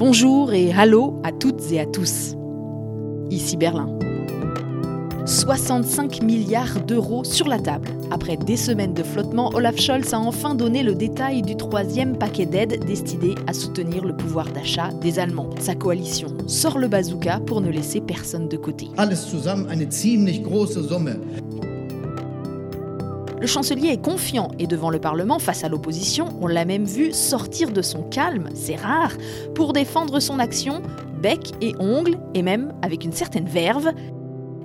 Bonjour et hallo à toutes et à tous. Ici Berlin. 65 milliards d'euros sur la table. Après des semaines de flottement, Olaf Scholz a enfin donné le détail du troisième paquet d'aide destiné à soutenir le pouvoir d'achat des Allemands. Sa coalition sort le bazooka pour ne laisser personne de côté. Alles zusammen ziemlich. Le chancelier est confiant et devant le Parlement, face à l'opposition, on l'a même vu sortir de son calme, c'est rare, pour défendre son action, bec et ongles, et même avec une certaine verve.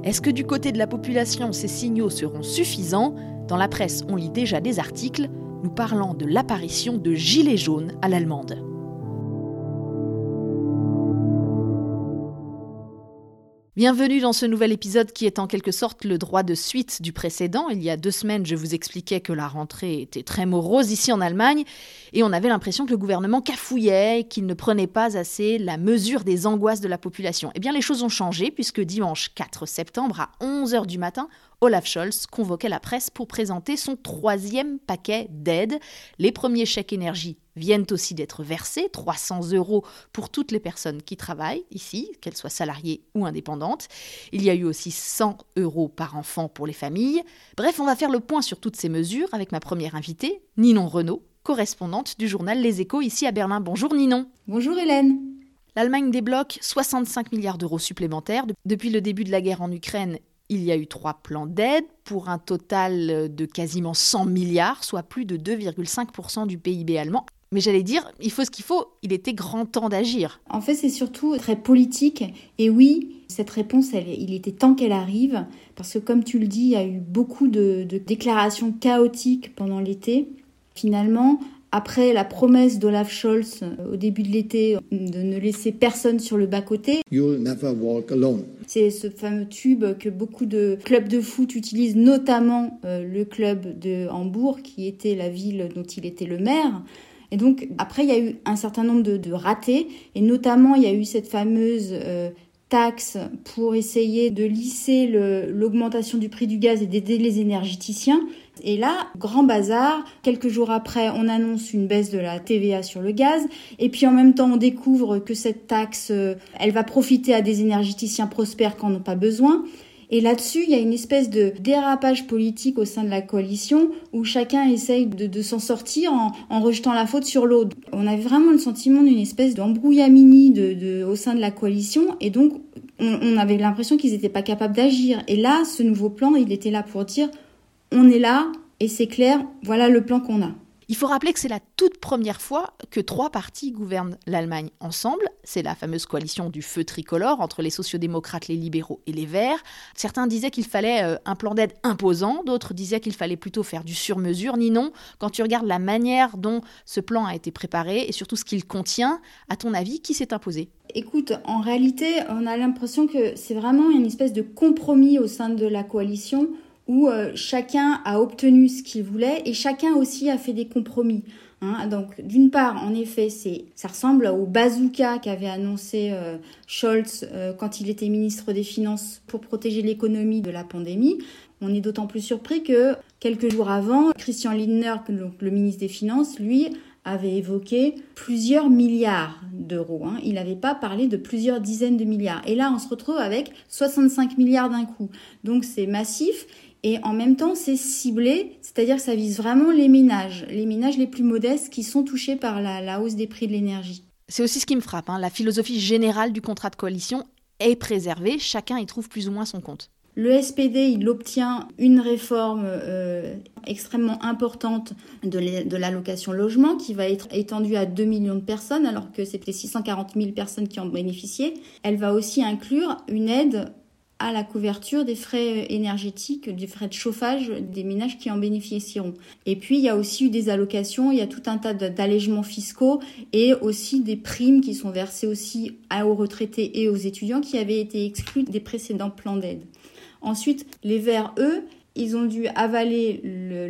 Est-ce que du côté de la population, ces signaux seront suffisants? Dans la presse, on lit déjà des articles nous parlant de l'apparition de gilets jaunes à l'allemande. Bienvenue dans ce nouvel épisode qui est en quelque sorte le droit de suite du précédent. Il y a deux semaines, je vous expliquais que la rentrée était très morose ici en Allemagne et on avait l'impression que le gouvernement cafouillait, qu'il ne prenait pas assez la mesure des angoisses de la population. Eh bien, les choses ont changé puisque dimanche 4 septembre à 11h du matin, Olaf Scholz convoquait la presse pour présenter son troisième paquet d'aide. Les premiers chèques énergie viennent aussi d'être versés, 300 euros pour toutes les personnes qui travaillent ici, qu'elles soient salariées ou indépendantes. Il y a eu aussi 100 euros par enfant pour les familles. Bref, on va faire le point sur toutes ces mesures avec ma première invitée, Ninon Renaud, correspondante du journal Les Échos ici à Berlin. Bonjour Ninon. Bonjour Hélène. L'Allemagne débloque 65 milliards d'euros supplémentaires. Depuis le début de la guerre en Ukraine, il y a eu trois plans d'aide pour un total de quasiment 100 milliards, soit plus de 2,5% du PIB allemand. Mais j'allais dire, il faut ce qu'il faut, il était grand temps d'agir. En fait, c'est surtout très politique. Et oui, cette réponse, il était temps qu'elle arrive, parce que comme tu le dis, il y a eu beaucoup de, de déclarations chaotiques pendant l'été. Finalement, après la promesse d'Olaf Scholz euh, au début de l'été de ne laisser personne sur le bas-côté. C'est ce fameux tube que beaucoup de clubs de foot utilisent, notamment euh, le club de Hambourg, qui était la ville dont il était le maire. Et donc, après, il y a eu un certain nombre de, ratés, et notamment, il y a eu cette fameuse euh, taxe pour essayer de lisser l'augmentation du prix du gaz et d'aider les énergéticiens. Et là, grand bazar, quelques jours après, on annonce une baisse de la TVA sur le gaz, et puis en même temps, on découvre que cette taxe, euh, elle va profiter à des énergéticiens prospères qui n'en ont pas besoin. Et là-dessus, il y a une espèce de dérapage politique au sein de la coalition où chacun essaye de, s'en sortir en, rejetant la faute sur l'autre. On avait vraiment le sentiment d'une espèce d'embrouillamini de, au sein de la coalition et donc on, on avait l'impression qu'ils n'étaient pas capables d'agir. Et là, ce nouveau plan, il était là pour dire on est là et c'est clair, voilà le plan qu'on a. Il faut rappeler que c'est la toute première fois que trois partis gouvernent l'Allemagne ensemble. C'est la fameuse coalition du feu tricolore entre les sociodémocrates, les libéraux et les verts. Certains disaient qu'il fallait euh, un plan d'aide imposant, d'autres disaient qu'il fallait plutôt faire du sur-mesure. Ni non, quand tu regardes la manière dont ce plan a été préparé et surtout ce qu'il contient, à ton avis, qui s'est imposé? Écoute, en réalité, on a l'impression que c'est vraiment une espèce de compromis au sein de la coalition où euh, chacun a obtenu ce qu'il voulait et chacun aussi a fait des compromis. Hein. Donc, d'une part, en effet, c'est, ça ressemble au bazooka qu'avait annoncé euh, Scholz euh, quand il était ministre des Finances pour protéger l'économie de la pandémie. On est d'autant plus surpris que quelques jours avant, Christian Lindner, le ministre des Finances, lui, avait évoqué plusieurs milliards d'euros. Hein. Il n'avait pas parlé de plusieurs dizaines de milliards. Et là, on se retrouve avec 65 milliards d'un coup. Donc c'est massif. Et en même temps, c'est ciblé, c'est-à-dire que ça vise vraiment les ménages, les ménages les plus modestes qui sont touchés par la, hausse des prix de l'énergie. C'est aussi ce qui me frappe. Hein. La philosophie générale du contrat de coalition est préservée, chacun y trouve plus ou moins son compte. Le SPD, il obtient une réforme euh, extrêmement importante de l'allocation logement qui va être étendue à 2 millions de personnes alors que c'était 640 000 personnes qui en bénéficiaient. Elle va aussi inclure une aide à la couverture des frais énergétiques, des frais de chauffage des ménages qui en bénéficieront. Et puis, il y a aussi eu des allocations, il y a tout un tas d'allègements fiscaux et aussi des primes qui sont versées aussi aux retraités et aux étudiants qui avaient été exclus des précédents plans d'aide. Ensuite, les Verts, eux, ils ont dû avaler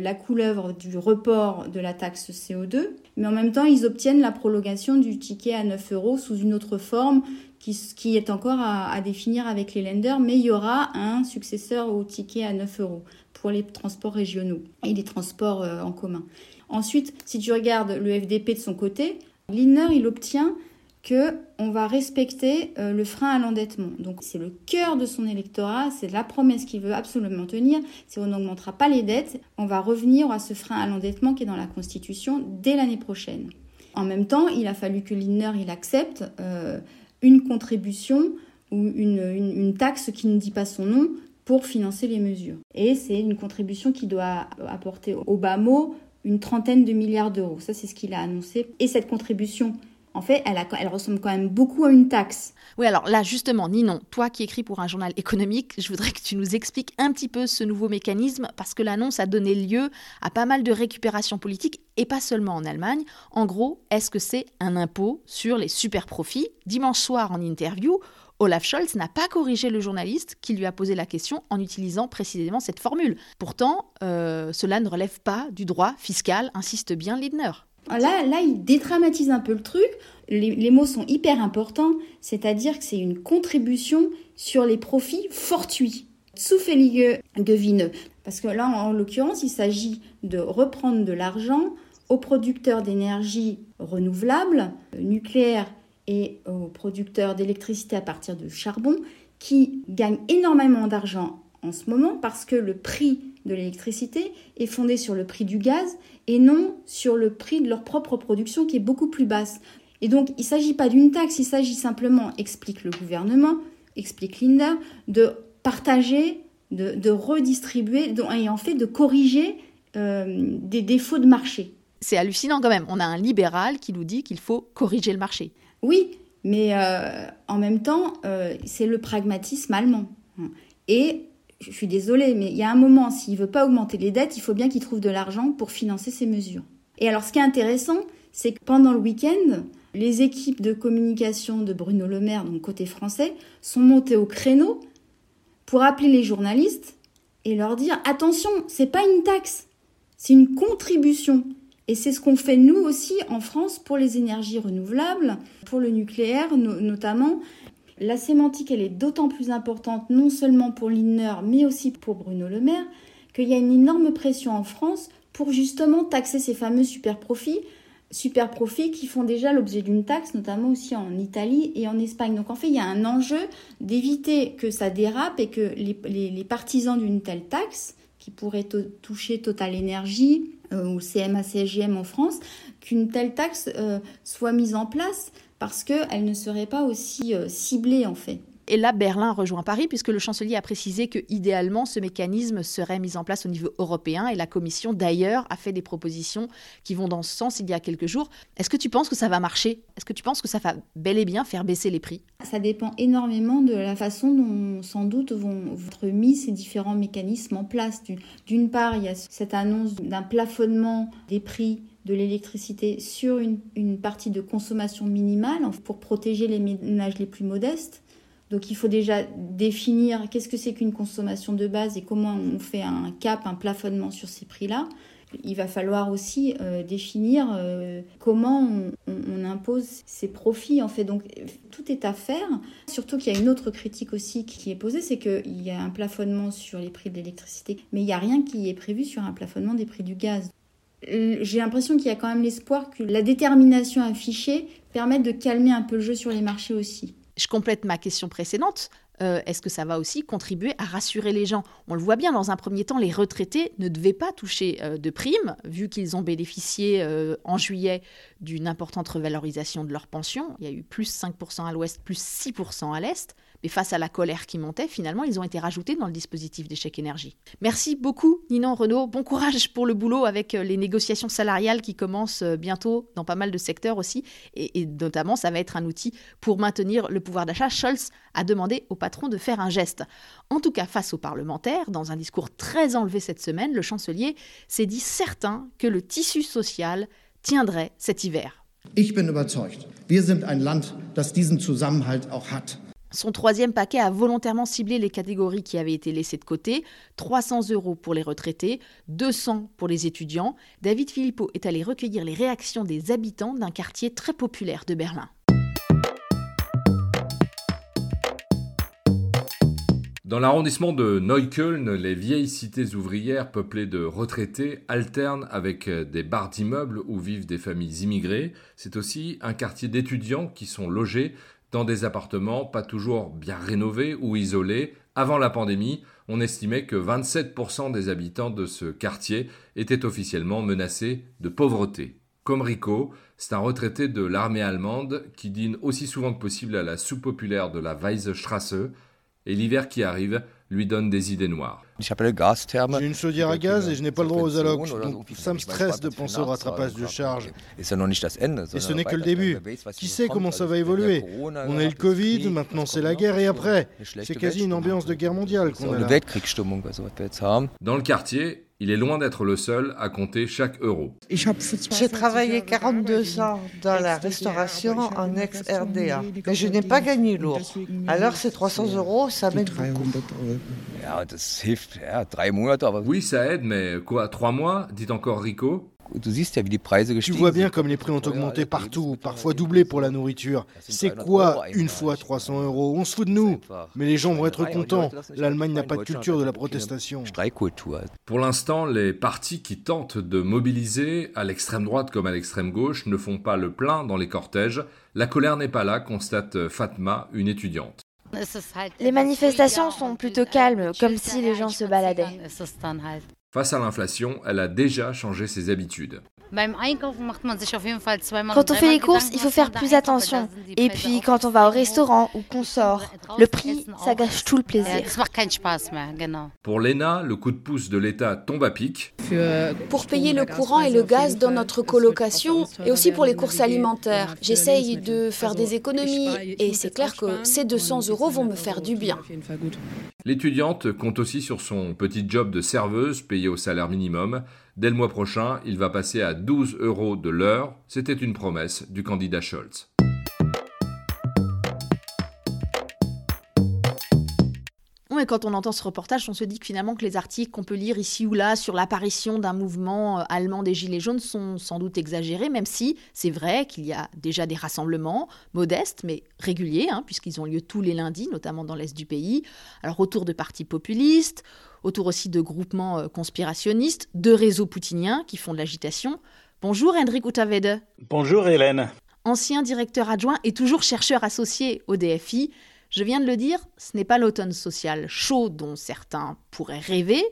la couleuvre du report de la taxe CO2, mais en même temps, ils obtiennent la prolongation du ticket à 9 euros sous une autre forme qui, est encore à, définir avec les lenders, mais il y aura un successeur au ticket à 9 euros pour les transports régionaux et les transports euh, en commun. Ensuite, si tu regardes le FDP de son côté, Lindner, il obtient que on va respecter euh, le frein à l'endettement. Donc c'est le cœur de son électorat, c'est la promesse qu'il veut absolument tenir, c'est on n'augmentera pas les dettes, on va revenir à ce frein à l'endettement qui est dans la Constitution dès l'année prochaine. En même temps, il a fallu que l'INER il accepte euh, une contribution ou une, une, taxe qui ne dit pas son nom pour financer les mesures. Et c'est une contribution qui doit apporter au bas mot une trentaine de milliards d'euros. Ça, c'est ce qu'il a annoncé. Et cette contribution en fait, elle, ressemble quand même beaucoup à une taxe. Oui, alors là, justement, Ninon, toi qui écris pour un journal économique, je voudrais que tu nous expliques un petit peu ce nouveau mécanisme, parce que l'annonce a donné lieu à pas mal de récupération politique, et pas seulement en Allemagne. En gros, est-ce que c'est un impôt sur les super profits Dimanche soir, en interview, Olaf Scholz n'a pas corrigé le journaliste qui lui a posé la question en utilisant précisément cette formule. Pourtant, euh, cela ne relève pas du droit fiscal, insiste bien Lindner. Là, il dédramatise un peu le truc. Les, mots sont hyper importants, c'est-à-dire que c'est une contribution sur les profits fortuits. Zufällige Gewinne. Parce que là, en, l'occurrence, il s'agit de reprendre de l'argent aux producteurs d'énergie renouvelable, nucléaire et aux producteurs d'électricité à partir de charbon, qui gagnent énormément d'argent en ce moment parce que le prix de l'électricité est fondé sur le prix du gaz et non sur le prix de leur propre production qui est beaucoup plus basse. Et donc, il ne s'agit pas d'une taxe, il s'agit simplement, explique le gouvernement, explique Linda, de partager, de, redistribuer et en fait de corriger euh, des défauts de marché. C'est hallucinant quand même. On a un libéral qui nous dit qu'il faut corriger le marché. Oui, mais euh, en même temps, euh, c'est le pragmatisme allemand. Et je suis désolée, mais il y a un moment, s'il ne veut pas augmenter les dettes, il faut bien qu'il trouve de l'argent pour financer ces mesures. Et alors, ce qui est intéressant, c'est que pendant le week-end, les équipes de communication de Bruno Le Maire, donc côté français, sont montées au créneau pour appeler les journalistes et leur dire attention, c'est pas une taxe, c'est une contribution. Et c'est ce qu'on fait nous aussi en France pour les énergies renouvelables, pour le nucléaire notamment. La sémantique, elle est d'autant plus importante, non seulement pour l'INER, mais aussi pour Bruno Le Maire, qu'il y a une énorme pression en France pour justement taxer ces fameux super profits, super profits qui font déjà l'objet d'une taxe, notamment aussi en Italie et en Espagne. Donc en fait, il y a un enjeu d'éviter que ça dérape et que les, partisans d'une telle taxe, qui pourrait toucher Total Energy euh, ou CMA-CGM en France, qu'une telle taxe euh, soit mise en place parce qu'elle ne serait pas aussi euh, ciblée en fait. Et là, Berlin rejoint Paris, puisque le chancelier a précisé que idéalement, ce mécanisme serait mis en place au niveau européen. Et la Commission, d'ailleurs, a fait des propositions qui vont dans ce sens il y a quelques jours. Est-ce que tu penses que ça va marcher? Est-ce que tu penses que ça va bel et bien faire baisser les prix? Ça dépend énormément de la façon dont, sans doute, vont être mis ces différents mécanismes en place. D'une part, il y a cette annonce d'un plafonnement des prix de l'électricité sur une, partie de consommation minimale pour protéger les ménages les plus modestes. Donc il faut déjà définir qu'est-ce que c'est qu'une consommation de base et comment on fait un cap, un plafonnement sur ces prix-là. Il va falloir aussi euh, définir euh, comment on, on, impose ces profits en fait. Donc tout est à faire. Surtout qu'il y a une autre critique aussi qui est posée, c'est qu'il y a un plafonnement sur les prix de l'électricité, mais il n'y a rien qui est prévu sur un plafonnement des prix du gaz. Euh, j'ai l'impression qu'il y a quand même l'espoir que la détermination affichée permette de calmer un peu le jeu sur les marchés aussi. Je complète ma question précédente. Euh, est-ce que ça va aussi contribuer à rassurer les gens? On le voit bien, dans un premier temps, les retraités ne devaient pas toucher euh, de primes, vu qu'ils ont bénéficié en juillet d'une importante revalorisation de leur pension. Il y a eu plus 5% à l'ouest, plus 6% à l'est. Face à la colère qui montait, finalement, ils ont été rajoutés dans le dispositif d'échec énergie. Merci beaucoup, Ninon Renaud. Bon courage pour le boulot avec euh, les négociations salariales qui commencent euh, bientôt dans pas mal de secteurs aussi. Et, notamment, ça va être un outil pour maintenir le pouvoir d'achat. Scholz a demandé au patron de faire un geste. En tout cas, face aux parlementaires, dans un discours très enlevé cette semaine, le chancelier s'est dit certain que le tissu social tiendrait cet hiver. Ich bin überzeugt. Wir sind ein Land, das diesen Zusammenhalt auch hat. Son troisième paquet a volontairement ciblé les catégories qui avaient été laissées de côté 300 euros pour les retraités, 200 pour les étudiants. David Philippot est allé recueillir les réactions des habitants d'un quartier très populaire de Berlin. Dans l'arrondissement de Neukölln, les vieilles cités ouvrières peuplées de retraités alternent avec des barres d'immeubles où vivent des familles immigrées. C'est aussi un quartier d'étudiants qui sont logés dans des appartements pas toujours bien rénovés ou isolés. Avant la pandémie, on estimait que 27% des habitants de ce quartier étaient officiellement menacés de pauvreté. Comme Rico, c'est un retraité de l'armée allemande qui dîne aussi souvent que possible à la soupe populaire de la Weisestrasse, et l'hiver qui arrive lui donne des idées noires. J'ai une chaudière à gaz et je n'ai pas le droit aux allocs, donc ça me stresse de penser au rattrapage de charges. Et ce n'est que le début. Qui sait comment ça va évoluer On a eu le Covid, maintenant c'est la guerre et après C'est quasi une ambiance de guerre mondiale qu'on a là. Dans le quartier, il est loin d'être le seul à compter chaque euro. J'ai travaillé 42 ans dans la restauration en ex-RDA, mais je n'ai pas gagné lourd. Alors ces 300 euros, ça m'aide beaucoup. Oui, ça aide, mais quoi, trois mois? Dit encore Rico. Tu vois bien comme les prix ont augmenté partout, parfois doublé pour la nourriture. C'est quoi une fois 300 euros? On se fout de nous. Mais les gens vont être contents. L'Allemagne n'a pas de culture de la protestation. Pour l'instant, les partis qui tentent de mobiliser, à l'extrême droite comme à l'extrême gauche, ne font pas le plein dans les cortèges. La colère n'est pas là, constate Fatma, une étudiante. Les manifestations sont plutôt calmes, comme si les gens se baladaient. Face à l'inflation, elle a déjà changé ses habitudes. Quand on fait les courses, il faut faire plus attention. Et puis quand on va au restaurant ou qu'on sort, le prix, ça gâche tout le plaisir. Pour l'ENA, le coup de pouce de l'État tombe à pic. Pour payer le courant et le gaz dans notre colocation et aussi pour les courses alimentaires, j'essaye de faire des économies et c'est clair que ces 200 euros vont me faire du bien. L'étudiante compte aussi sur son petit job de serveuse payé au salaire minimum. Dès le mois prochain, il va passer à 12 euros de l'heure. C'était une promesse du candidat Scholz. Et quand on entend ce reportage, on se dit que finalement que les articles qu'on peut lire ici ou là sur l'apparition d'un mouvement euh, allemand des Gilets jaunes sont sans doute exagérés, même si c'est vrai qu'il y a déjà des rassemblements modestes mais réguliers, hein, puisqu'ils ont lieu tous les lundis, notamment dans l'est du pays. Alors autour de partis populistes, autour aussi de groupements euh, conspirationnistes, de réseaux poutiniens qui font de l'agitation. Bonjour Hendrik Utavede. Bonjour Hélène. Ancien directeur adjoint et toujours chercheur associé au DFI. Je viens de le dire, ce n'est pas l'automne social chaud dont certains pourraient rêver,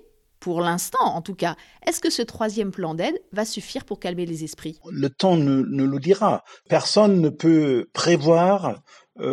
pour l'instant en tout cas. Est-ce que ce troisième plan d'aide va suffire pour calmer les esprits? Le temps nous, le dira. Personne ne peut prévoir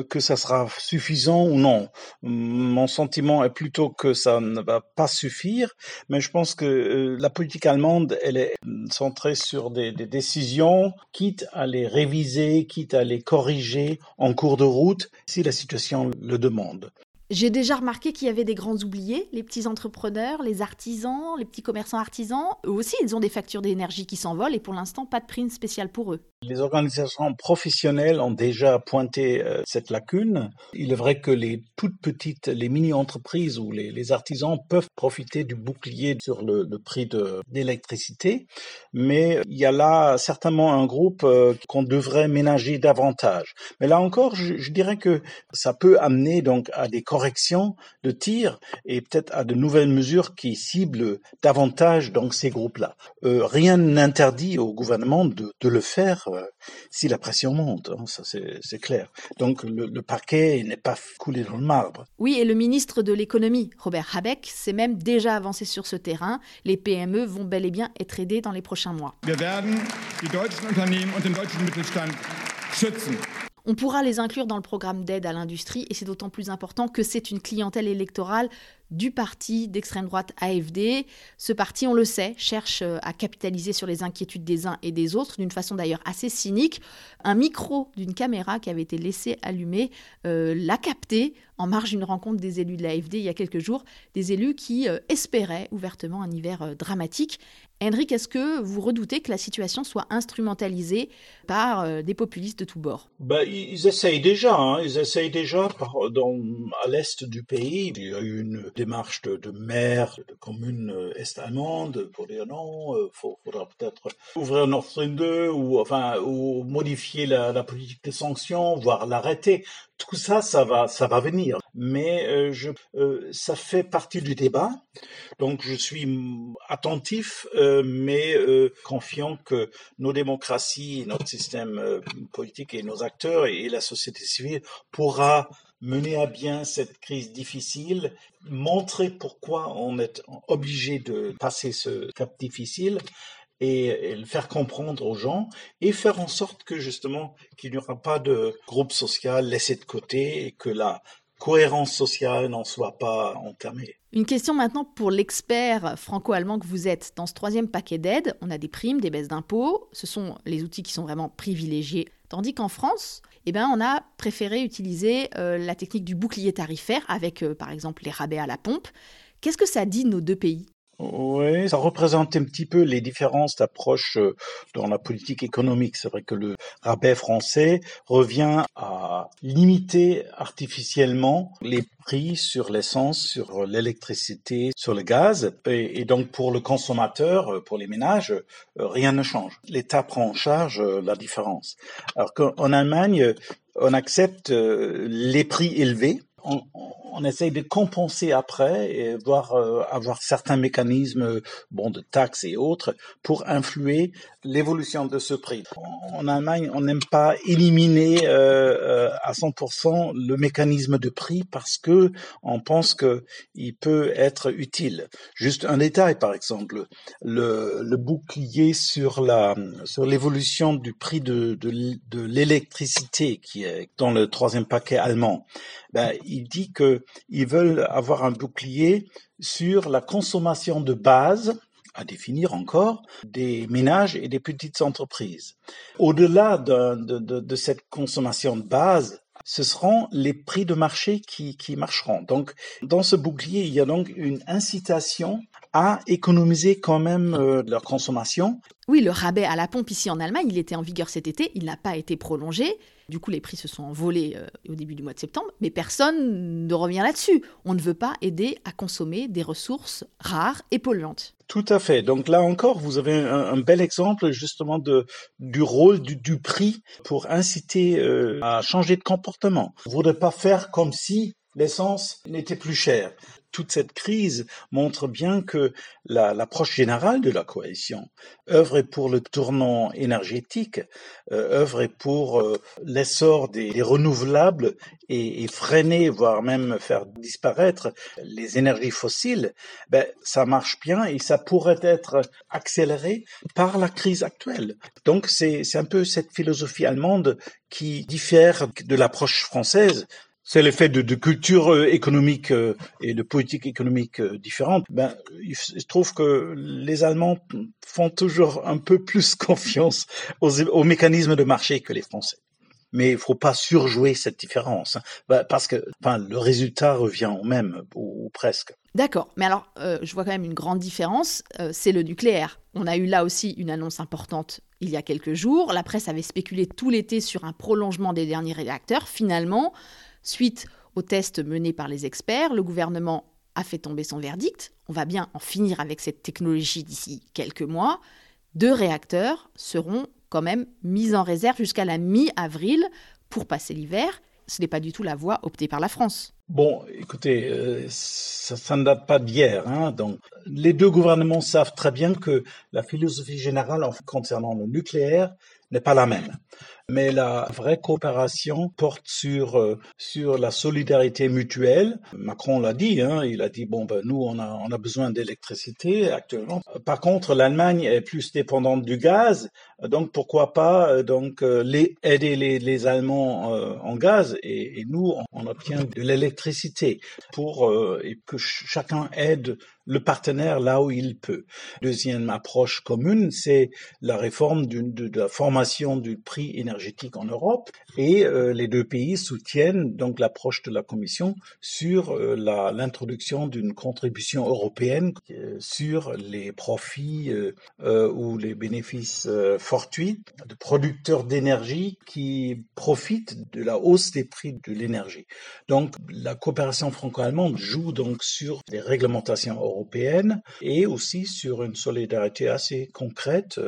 que ça sera suffisant ou non. Mon sentiment est plutôt que ça ne va pas suffire, mais je pense que euh, la politique allemande, elle est centrée sur des, des, décisions, quitte à les réviser, quitte à les corriger en cours de route, si la situation le demande. J'ai déjà remarqué qu'il y avait des grands oubliés, les petits entrepreneurs, les artisans, les petits commerçants artisans. Eux aussi, ils ont des factures d'énergie qui s'envolent et pour l'instant, pas de prime spéciale pour eux. Les organisations professionnelles ont déjà pointé euh, cette lacune. Il est vrai que les toutes petites, les mini-entreprises ou les, artisans peuvent profiter du bouclier sur le, prix de l'électricité, mais il y a là certainement un groupe euh, qu'on devrait ménager davantage. Mais là encore, je, je, dirais que ça peut amener donc à des corrections de tir et peut-être à de nouvelles mesures qui ciblent davantage donc ces groupes-là. Euh, rien n'interdit au gouvernement de, de le faire euh, si la pression monte, hein, ça c'est clair. Donc le, le parquet n'est pas coulé dans le marbre. Oui, et le ministre de l'économie, Robert Habeck, s'est même déjà avancé sur ce terrain. Les PME vont bel et bien être aidées dans les prochains mois. Wir werden die deutschen Unternehmen und den deutschen Mittelstand schützen. On pourra les inclure dans le programme d'aide à l'industrie et c'est d'autant plus important que c'est une clientèle électorale du parti d'extrême droite AFD. Ce parti, on le sait, cherche euh, à capitaliser sur les inquiétudes des uns et des autres d'une façon d'ailleurs assez cynique. Un micro d'une caméra qui avait été laissé allumé euh, l'a capté en marge d'une rencontre des élus de l'AFD il y a quelques jours, des élus qui euh, espéraient ouvertement un hiver dramatique. Henrik, est-ce que vous redoutez que la situation soit instrumentalisée par des populistes de tous bords? Ben, Ils essayent déjà, hein. ils essayent déjà dans, à l'est du pays. Il y a eu une démarche de, de maires de communes est-allemandes pour dire non, il faudra peut-être ouvrir Nord Stream 2 ou enfin ou modifier la, politique de sanctions, voire l'arrêter. Tout ça, ça va, ça va venir. Mais je, ça fait partie du débat. Donc je suis attentif, mais confiant que nos démocraties, notre système politique et nos acteurs et la société civile pourra mener à bien cette crise difficile, montrer pourquoi on est obligé de passer ce cap difficile et, le faire comprendre aux gens et faire en sorte que justement qu'il n'y aura pas de groupe social laissé de côté et que la cohérence sociale n'en soit pas entamée. Une question maintenant pour l'expert franco-allemand que vous êtes. Dans ce troisième paquet d'aide, on a des primes, des baisses d'impôts. Ce sont les outils qui sont vraiment privilégiés. Tandis qu'en France, eh ben, on a préféré utiliser euh, la technique du bouclier tarifaire avec, euh, par exemple, les rabais à la pompe. Qu'est-ce que ça dit nos deux pays? Oui, ça représente un petit peu les différences d'approche euh, dans la politique économique. C'est vrai que le rabais français revient à limiter artificiellement les prix sur l'essence, sur l'électricité, sur le gaz. Et, donc pour le consommateur, euh, pour les ménages, euh, rien ne change. L'État prend en charge la différence. Alors qu'en Allemagne, on accepte les prix élevés on, essaye de compenser après et voir euh, avoir certains mécanismes bon de taxes et autres pour influer l'évolution de ce prix. En Allemagne, on n'aime pas éliminer euh, euh à 100% le mécanisme de prix parce que on pense que il peut être utile. Juste un détail par exemple, le, le bouclier sur la sur l'évolution du prix de, de, de l'électricité qui est dans le troisième paquet allemand ben, il dit qu'ils veulent avoir un bouclier sur la consommation de base à définir encore, des ménages et des petites entreprises. Au-delà de, de, de, cette consommation de base, ce seront les prix de marché qui, qui marcheront. Donc, dans ce bouclier, il y a donc une incitation à économiser quand même euh, leur consommation. Oui, le rabais à la pompe ici en Allemagne, il était en vigueur cet été, il n'a pas été prolongé. Du coup, les prix se sont envolés euh, au début du mois de septembre, mais personne ne revient là-dessus. On ne veut pas aider à consommer des ressources rares et polluantes. Tout à fait. Donc là encore, vous avez un, bel exemple justement de, du rôle du, prix pour inciter euh, à changer de comportement. Vous ne pas faire comme si l'essence n'était plus chère toute cette crise montre bien que l'approche générale de la coalition œuvre pour le tournant énergétique, euh, œuvre pour euh, l'essor des, renouvelables et, freiner, voire même faire disparaître les énergies fossiles, ben, ça marche bien et ça pourrait être accéléré par la crise actuelle. Donc c'est un peu cette philosophie allemande qui diffère de l'approche française c'est l'effet de, de, culture euh, économique euh, et de politique économique euh, différente. Ben, il se trouve que les Allemands font toujours un peu plus confiance aux, mécanismes de marché que les Français. Mais il faut pas surjouer cette différence, hein. ben, parce que le résultat revient au même, ou, presque. D'accord, mais alors je vois quand même une grande différence, c'est le nucléaire. On a eu là aussi une annonce importante il y a quelques jours. La presse avait spéculé tout l'été sur un prolongement des derniers réacteurs. Finalement, Suite aux tests menés par les experts, le gouvernement a fait tomber son verdict. On va bien en finir avec cette technologie d'ici quelques mois. Deux réacteurs seront quand même mis en réserve jusqu'à la mi-avril pour passer l'hiver. Ce n'est pas du tout la voie optée par la France. Bon, écoutez, euh, ça, ne date pas d'hier. Hein, donc, les deux gouvernements savent très bien que la philosophie générale concernant le nucléaire n'est pas la même mais la vraie coopération porte sur euh, sur la solidarité mutuelle. Macron l'a dit, hein, il a dit bon ben nous on a on a besoin d'électricité actuellement. Par contre, l'Allemagne est plus dépendante du gaz, donc pourquoi pas euh, donc euh, les, aider les, les Allemands en gaz et, et, nous on, obtient de l'électricité pour et que chacun aide le partenaire là où il peut. Deuxième approche commune, c'est la réforme de, la formation du prix énergétique en Europe et euh, les deux pays soutiennent donc l'approche de la Commission sur euh, l'introduction d'une contribution européenne euh, sur les profits ou les bénéfices fortuits de producteurs d'énergie qui profitent de la hausse des prix de l'énergie. Donc la coopération franco-allemande joue donc sur les réglementations européennes européenne et aussi sur une solidarité assez concrète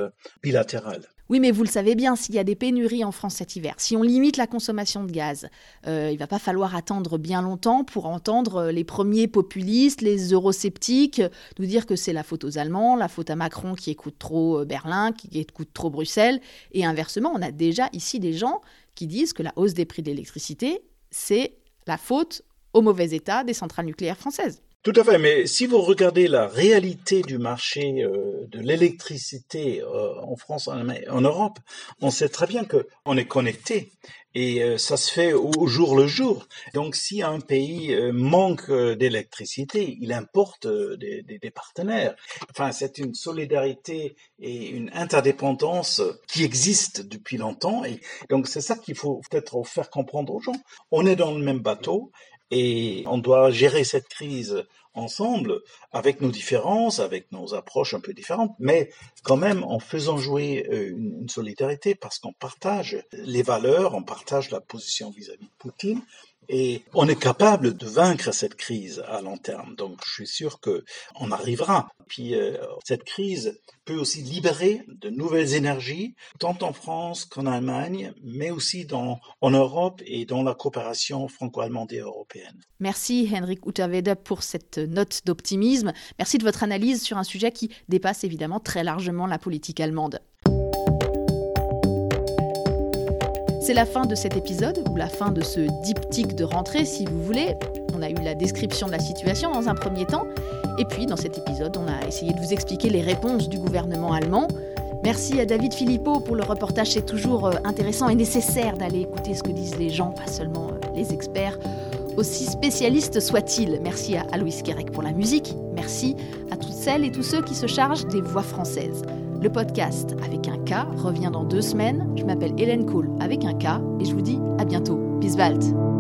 bilatérale. Oui, mais vous le savez bien, s'il y a des pénuries en France cet hiver, si on limite la consommation de gaz, euh, il va pas falloir attendre bien longtemps pour entendre euh, les premiers populistes, les eurosceptiques, nous dire que c'est la faute aux Allemands, la faute à Macron qui écoute trop Berlin, qui écoute trop Bruxelles. Et inversement, on a déjà ici des gens qui disent que la hausse des prix de l'électricité, c'est la faute au mauvais état des centrales nucléaires françaises. Tout à fait, mais si vous regardez la réalité du marché euh, de l'électricité euh, en France, en, Europe, on sait très bien que on est connecté et euh, ça se fait au jour le jour. Donc, si un pays manque d'électricité, il importe des, des, des, partenaires. Enfin, c'est une solidarité et une interdépendance qui existe depuis longtemps. Et donc, c'est ça qu'il faut peut-être faire comprendre aux gens. On est dans le même bateau et on doit gérer cette crise ensemble avec nos différences, avec nos approches un peu différentes, mais quand même en faisant jouer euh, une, solidarité parce qu'on partage les valeurs, on partage la position vis-à-vis -vis de Poutine et on est capable de vaincre cette crise à long terme. Donc je suis sûr que on arrivera. Puis euh, cette crise peut aussi libérer de nouvelles énergies, tant en France qu'en Allemagne, mais aussi dans, en Europe et dans la coopération franco-allemande et européenne. Merci Henrik Utterwede pour cette note d'optimisme. Merci de votre analyse sur un sujet qui dépasse évidemment très largement la politique allemande. C'est la fin de cet épisode, ou la fin de ce diptyque de rentrée, si vous voulez. On a eu la description de la situation dans un premier temps, et puis dans cet épisode, on a essayé de vous expliquer les réponses du gouvernement allemand. Merci à David Philippot pour le reportage. C'est toujours euh, intéressant et nécessaire d'aller écouter ce que disent les gens, pas seulement euh, les experts, aussi spécialistes soient-ils. Merci à Aloïs Kerek pour la musique. Merci à toutes celles et tous ceux qui se chargent des voix françaises. Le podcast avec un K revient dans deux semaines. Je m'appelle Hélène Kohl avec un K et je vous dis à bientôt. Bald.